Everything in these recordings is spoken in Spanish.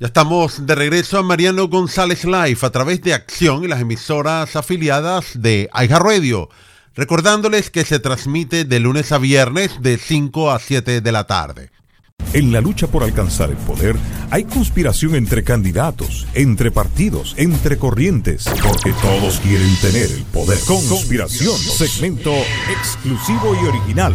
Ya estamos de regreso a Mariano González Live a través de Acción y las emisoras afiliadas de Aiga Radio. Recordándoles que se transmite de lunes a viernes de 5 a 7 de la tarde. En la lucha por alcanzar el poder hay conspiración entre candidatos, entre partidos, entre corrientes, porque todos quieren tener el poder. Conspiración, segmento exclusivo y original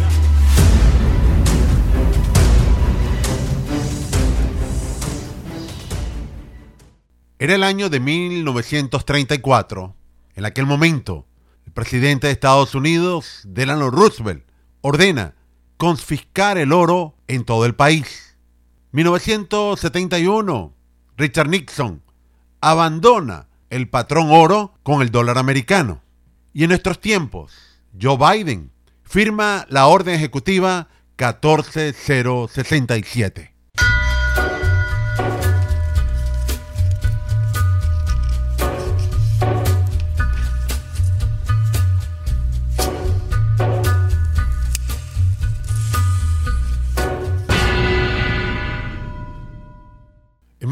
Era el año de 1934. En aquel momento, el presidente de Estados Unidos, Delano Roosevelt, ordena confiscar el oro en todo el país. 1971, Richard Nixon abandona el patrón oro con el dólar americano. Y en nuestros tiempos, Joe Biden firma la orden ejecutiva 14067.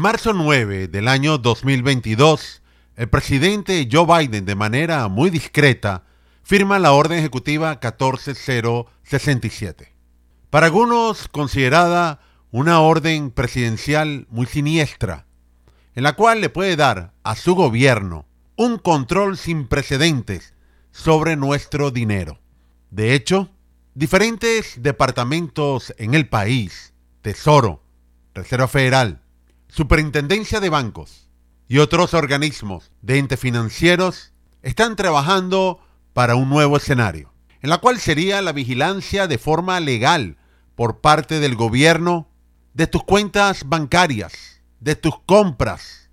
Marzo 9 del año 2022, el presidente Joe Biden, de manera muy discreta, firma la orden ejecutiva 14067. Para algunos considerada una orden presidencial muy siniestra, en la cual le puede dar a su gobierno un control sin precedentes sobre nuestro dinero. De hecho, diferentes departamentos en el país, Tesoro, Reserva Federal, Superintendencia de Bancos y otros organismos de entes financieros están trabajando para un nuevo escenario, en la cual sería la vigilancia de forma legal por parte del gobierno de tus cuentas bancarias, de tus compras.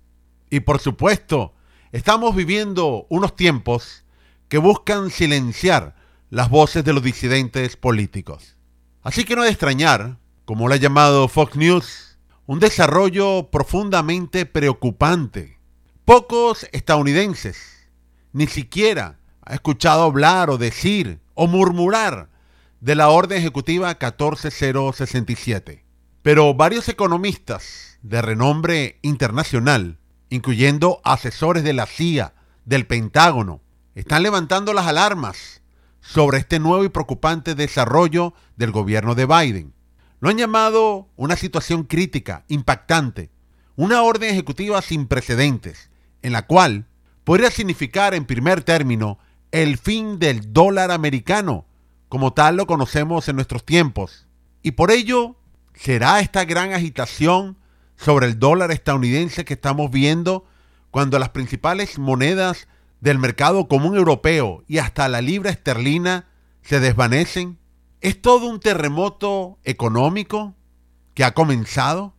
Y por supuesto, estamos viviendo unos tiempos que buscan silenciar las voces de los disidentes políticos. Así que no de extrañar, como lo ha llamado Fox News, un desarrollo profundamente preocupante. Pocos estadounidenses ni siquiera han escuchado hablar o decir o murmurar de la orden ejecutiva 14067. Pero varios economistas de renombre internacional, incluyendo asesores de la CIA, del Pentágono, están levantando las alarmas sobre este nuevo y preocupante desarrollo del gobierno de Biden. Lo han llamado una situación crítica, impactante, una orden ejecutiva sin precedentes, en la cual podría significar en primer término el fin del dólar americano, como tal lo conocemos en nuestros tiempos. Y por ello, ¿será esta gran agitación sobre el dólar estadounidense que estamos viendo cuando las principales monedas del mercado común europeo y hasta la libra esterlina se desvanecen? Es todo un terremoto económico que ha comenzado.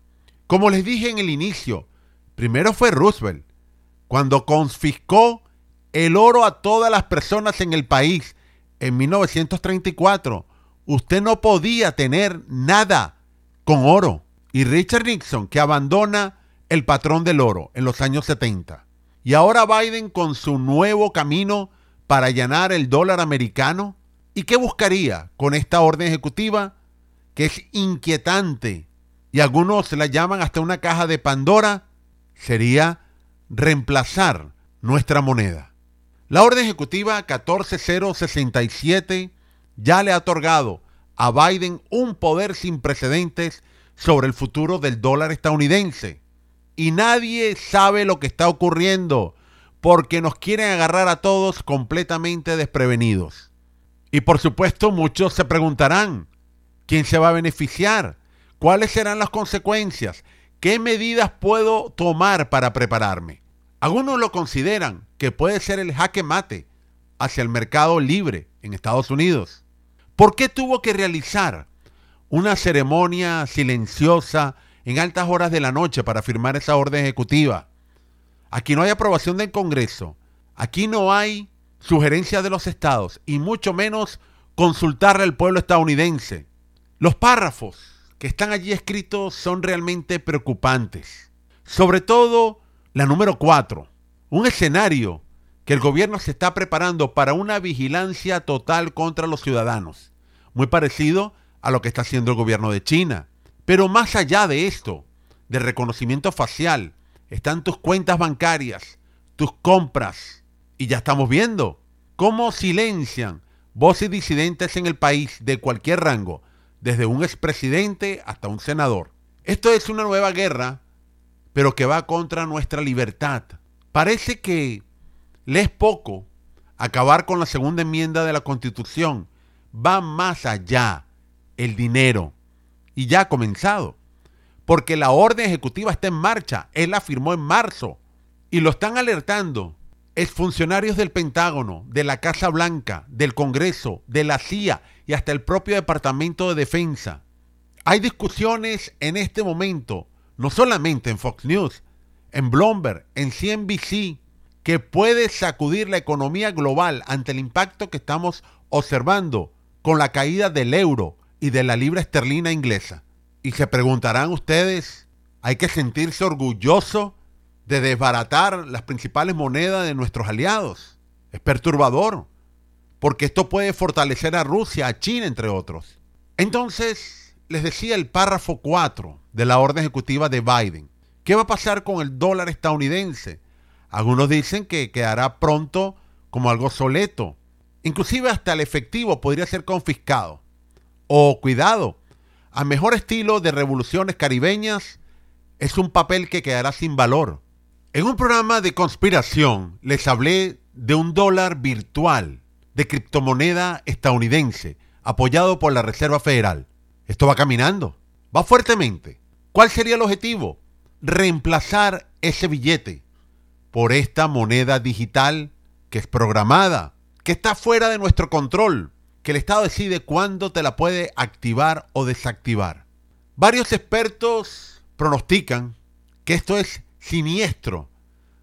Como les dije en el inicio, primero fue Roosevelt, cuando confiscó el oro a todas las personas en el país en 1934. Usted no podía tener nada con oro. Y Richard Nixon, que abandona el patrón del oro en los años 70. Y ahora Biden con su nuevo camino para allanar el dólar americano ¿Y qué buscaría con esta orden ejecutiva? Que es inquietante y algunos la llaman hasta una caja de Pandora, sería reemplazar nuestra moneda. La orden ejecutiva 14067 ya le ha otorgado a Biden un poder sin precedentes sobre el futuro del dólar estadounidense. Y nadie sabe lo que está ocurriendo porque nos quieren agarrar a todos completamente desprevenidos. Y por supuesto muchos se preguntarán, ¿quién se va a beneficiar? ¿Cuáles serán las consecuencias? ¿Qué medidas puedo tomar para prepararme? Algunos lo consideran que puede ser el jaque mate hacia el mercado libre en Estados Unidos. ¿Por qué tuvo que realizar una ceremonia silenciosa en altas horas de la noche para firmar esa orden ejecutiva? Aquí no hay aprobación del Congreso. Aquí no hay sugerencias de los estados y mucho menos consultarle al pueblo estadounidense. Los párrafos que están allí escritos son realmente preocupantes. Sobre todo la número 4, un escenario que el gobierno se está preparando para una vigilancia total contra los ciudadanos, muy parecido a lo que está haciendo el gobierno de China. Pero más allá de esto, de reconocimiento facial, están tus cuentas bancarias, tus compras. Y ya estamos viendo cómo silencian voces disidentes en el país de cualquier rango, desde un expresidente hasta un senador. Esto es una nueva guerra, pero que va contra nuestra libertad. Parece que le es poco acabar con la segunda enmienda de la Constitución. Va más allá el dinero. Y ya ha comenzado. Porque la orden ejecutiva está en marcha. Él la firmó en marzo. Y lo están alertando exfuncionarios del Pentágono, de la Casa Blanca, del Congreso, de la CIA y hasta el propio Departamento de Defensa. Hay discusiones en este momento, no solamente en Fox News, en Bloomberg, en CNBC, que puede sacudir la economía global ante el impacto que estamos observando con la caída del euro y de la libra esterlina inglesa. Y se preguntarán ustedes, ¿hay que sentirse orgulloso de desbaratar las principales monedas de nuestros aliados? Es perturbador, porque esto puede fortalecer a Rusia, a China, entre otros. Entonces, les decía el párrafo 4 de la orden ejecutiva de Biden. ¿Qué va a pasar con el dólar estadounidense? Algunos dicen que quedará pronto como algo soleto. Inclusive hasta el efectivo podría ser confiscado. O cuidado, a mejor estilo de revoluciones caribeñas, es un papel que quedará sin valor. En un programa de conspiración les hablé de un dólar virtual de criptomoneda estadounidense apoyado por la Reserva Federal. Esto va caminando, va fuertemente. ¿Cuál sería el objetivo? Reemplazar ese billete por esta moneda digital que es programada, que está fuera de nuestro control, que el Estado decide cuándo te la puede activar o desactivar. Varios expertos pronostican que esto es siniestro,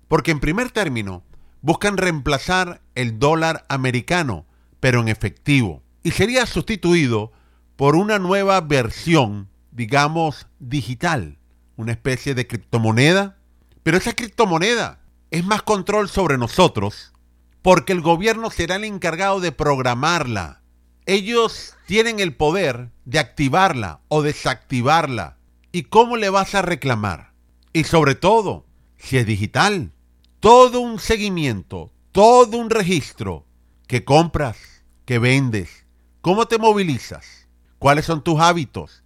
porque en primer término buscan reemplazar el dólar americano, pero en efectivo, y sería sustituido por una nueva versión, digamos, digital, una especie de criptomoneda, pero esa criptomoneda es más control sobre nosotros porque el gobierno será el encargado de programarla. Ellos tienen el poder de activarla o desactivarla. ¿Y cómo le vas a reclamar? Y sobre todo, si es digital, todo un seguimiento, todo un registro. ¿Qué compras? ¿Qué vendes? ¿Cómo te movilizas? ¿Cuáles son tus hábitos?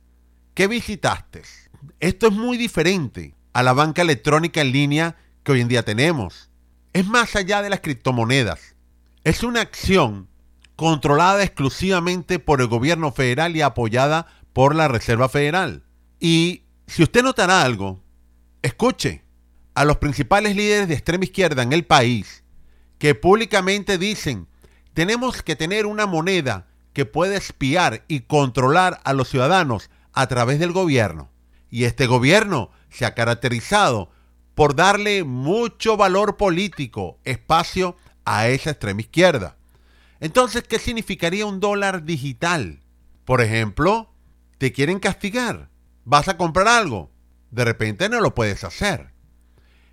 ¿Qué visitaste? Esto es muy diferente a la banca electrónica en línea que hoy en día tenemos. Es más allá de las criptomonedas. Es una acción controlada exclusivamente por el gobierno federal y apoyada por la Reserva Federal. Y si usted notará algo, escuche a los principales líderes de extrema izquierda en el país que públicamente dicen, tenemos que tener una moneda que pueda espiar y controlar a los ciudadanos a través del gobierno. Y este gobierno se ha caracterizado por darle mucho valor político, espacio a esa extrema izquierda. Entonces, ¿qué significaría un dólar digital? Por ejemplo, te quieren castigar, vas a comprar algo, de repente no lo puedes hacer.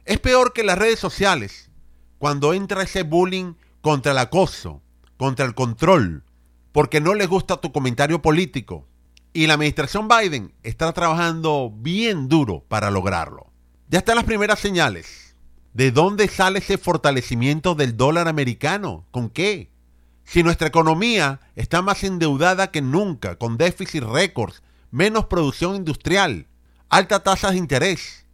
Es peor que las redes sociales, cuando entra ese bullying contra el acoso, contra el control, porque no les gusta tu comentario político. Y la administración Biden está trabajando bien duro para lograrlo. Ya están las primeras señales. ¿De dónde sale ese fortalecimiento del dólar americano? ¿Con qué? Si nuestra economía está más endeudada que nunca, con déficit récords, menos producción industrial, altas tasas de interés,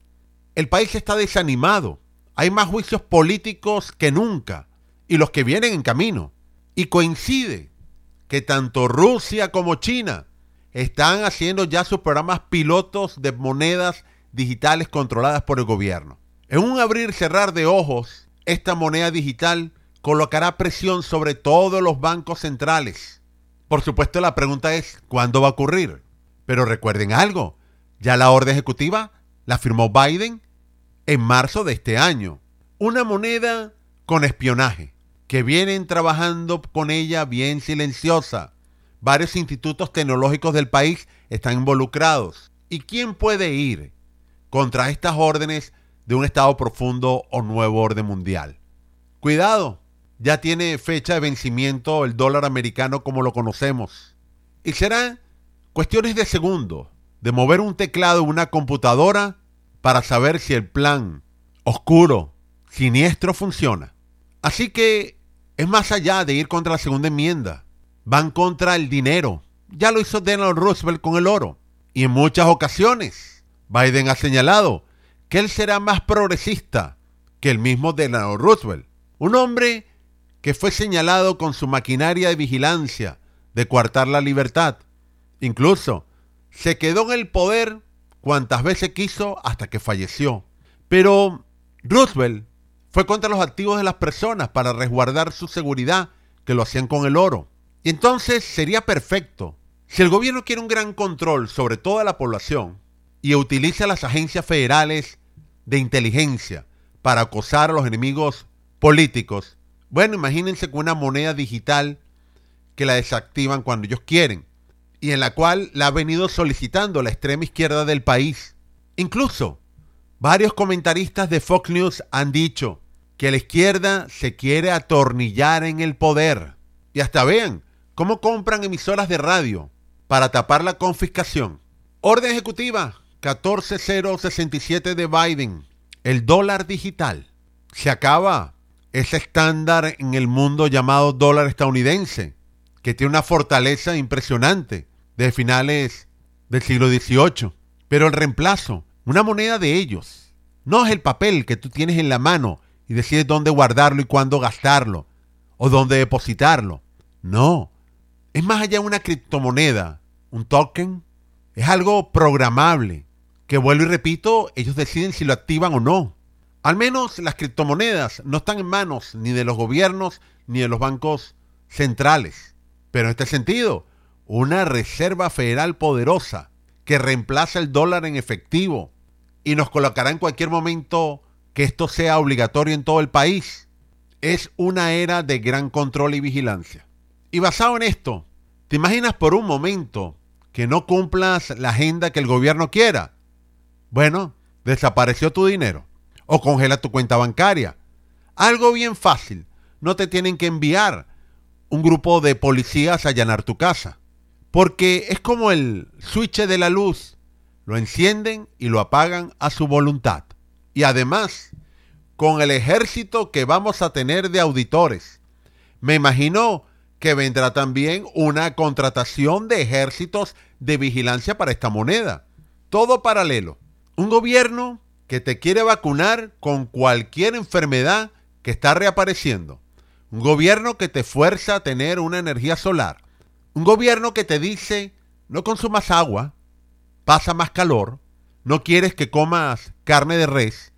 el país está desanimado, hay más juicios políticos que nunca y los que vienen en camino. Y coincide que tanto Rusia como China están haciendo ya sus programas pilotos de monedas digitales controladas por el gobierno. En un abrir cerrar de ojos, esta moneda digital colocará presión sobre todos los bancos centrales. Por supuesto, la pregunta es, ¿cuándo va a ocurrir? Pero recuerden algo, ya la orden ejecutiva la firmó Biden en marzo de este año. Una moneda con espionaje, que vienen trabajando con ella bien silenciosa. Varios institutos tecnológicos del país están involucrados. ¿Y quién puede ir contra estas órdenes de un Estado profundo o nuevo orden mundial. Cuidado, ya tiene fecha de vencimiento el dólar americano como lo conocemos. Y serán cuestiones de segundos, de mover un teclado en una computadora para saber si el plan oscuro, siniestro funciona. Así que es más allá de ir contra la segunda enmienda. Van contra el dinero. Ya lo hizo Donald Roosevelt con el oro. Y en muchas ocasiones, Biden ha señalado que él será más progresista que el mismo Donald Roosevelt. Un hombre que fue señalado con su maquinaria de vigilancia de coartar la libertad. Incluso se quedó en el poder cuantas veces quiso hasta que falleció. Pero Roosevelt fue contra los activos de las personas para resguardar su seguridad, que lo hacían con el oro. Y entonces sería perfecto. Si el gobierno quiere un gran control sobre toda la población y utiliza las agencias federales de inteligencia para acosar a los enemigos políticos, bueno, imagínense con una moneda digital que la desactivan cuando ellos quieren y en la cual la ha venido solicitando la extrema izquierda del país. Incluso, varios comentaristas de Fox News han dicho que la izquierda se quiere atornillar en el poder. Y hasta vean cómo compran emisoras de radio para tapar la confiscación. Orden ejecutiva 14067 de Biden. El dólar digital. Se acaba ese estándar en el mundo llamado dólar estadounidense, que tiene una fortaleza impresionante de finales del siglo XVIII. Pero el reemplazo, una moneda de ellos, no es el papel que tú tienes en la mano y decides dónde guardarlo y cuándo gastarlo, o dónde depositarlo. No, es más allá de una criptomoneda, un token, es algo programable, que vuelvo y repito, ellos deciden si lo activan o no. Al menos las criptomonedas no están en manos ni de los gobiernos ni de los bancos centrales. Pero en este sentido, una reserva federal poderosa que reemplaza el dólar en efectivo y nos colocará en cualquier momento que esto sea obligatorio en todo el país, es una era de gran control y vigilancia. Y basado en esto, ¿te imaginas por un momento que no cumplas la agenda que el gobierno quiera? Bueno, desapareció tu dinero o congela tu cuenta bancaria. Algo bien fácil. No te tienen que enviar un grupo de policías a allanar tu casa. Porque es como el switch de la luz. Lo encienden y lo apagan a su voluntad. Y además, con el ejército que vamos a tener de auditores, me imagino que vendrá también una contratación de ejércitos de vigilancia para esta moneda. Todo paralelo. Un gobierno que te quiere vacunar con cualquier enfermedad que está reapareciendo. Un gobierno que te fuerza a tener una energía solar. Un gobierno que te dice, no consumas agua, pasa más calor, no quieres que comas carne de res,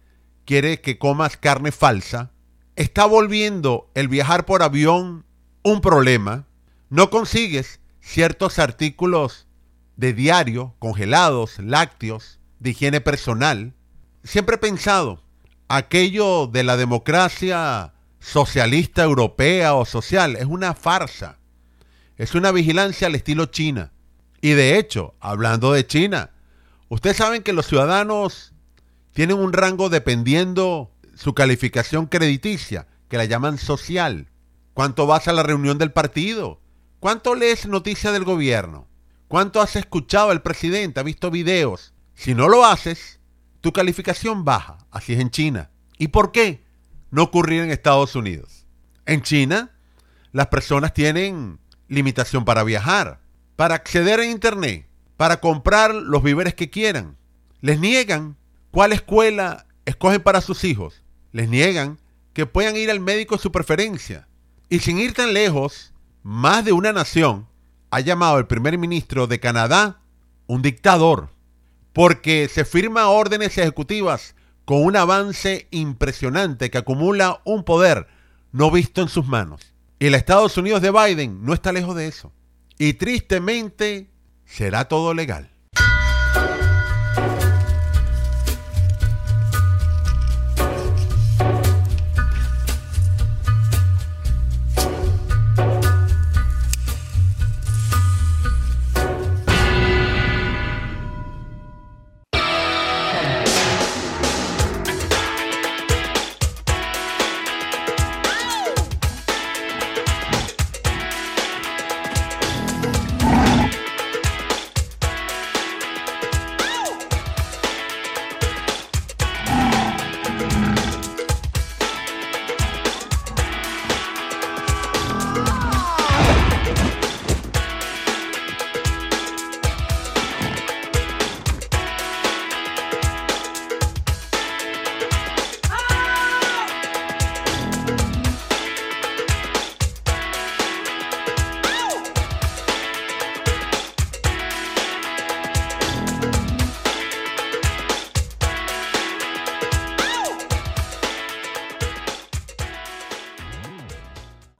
quieres que comas carne falsa. Está volviendo el viajar por avión un problema. No consigues ciertos artículos de diario, congelados, lácteos, de higiene personal siempre he pensado, aquello de la democracia socialista europea o social es una farsa. Es una vigilancia al estilo China. Y de hecho, hablando de China, ustedes saben que los ciudadanos tienen un rango dependiendo su calificación crediticia, que la llaman social. ¿Cuánto vas a la reunión del partido? ¿Cuánto lees noticias del gobierno? ¿Cuánto has escuchado al presidente? ¿Has visto videos? Si no lo haces, tu calificación baja. Así es en China. ¿Y por qué no ocurrir en Estados Unidos? En China, las personas tienen limitación para viajar, para acceder a Internet, para comprar los víveres que quieran. Les niegan cuál escuela escogen para sus hijos. Les niegan que puedan ir al médico de su preferencia. Y sin ir tan lejos, más de una nación ha llamado al primer ministro de Canadá un dictador porque se firma órdenes ejecutivas con un avance impresionante que acumula un poder no visto en sus manos. Y el Estados Unidos de Biden no está lejos de eso. Y tristemente será todo legal.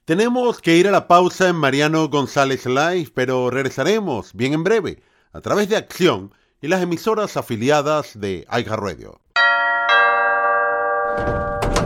Tenemos que ir a la pausa en Mariano González Live, pero regresaremos bien en breve a través de Acción y las emisoras afiliadas de Aiga Radio.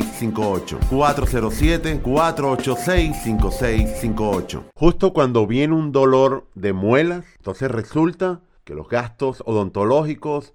407-486-5658. Justo cuando viene un dolor de muelas, entonces resulta que los gastos odontológicos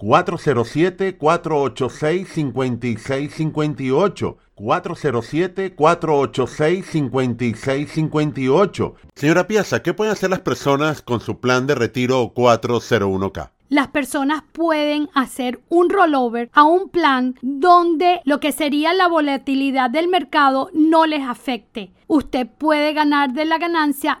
407-486-5658. 407-486-5658. Señora Piazza, ¿qué pueden hacer las personas con su plan de retiro 401k? las personas pueden hacer un rollover a un plan donde lo que sería la volatilidad del mercado no les afecte. Usted puede ganar de la ganancia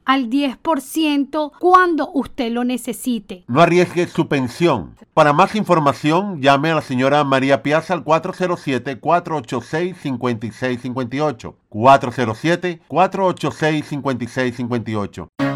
al 10% cuando usted lo necesite. No arriesgue su pensión. Para más información, llame a la señora María Piazza al 407-486-5658. 407-486-5658.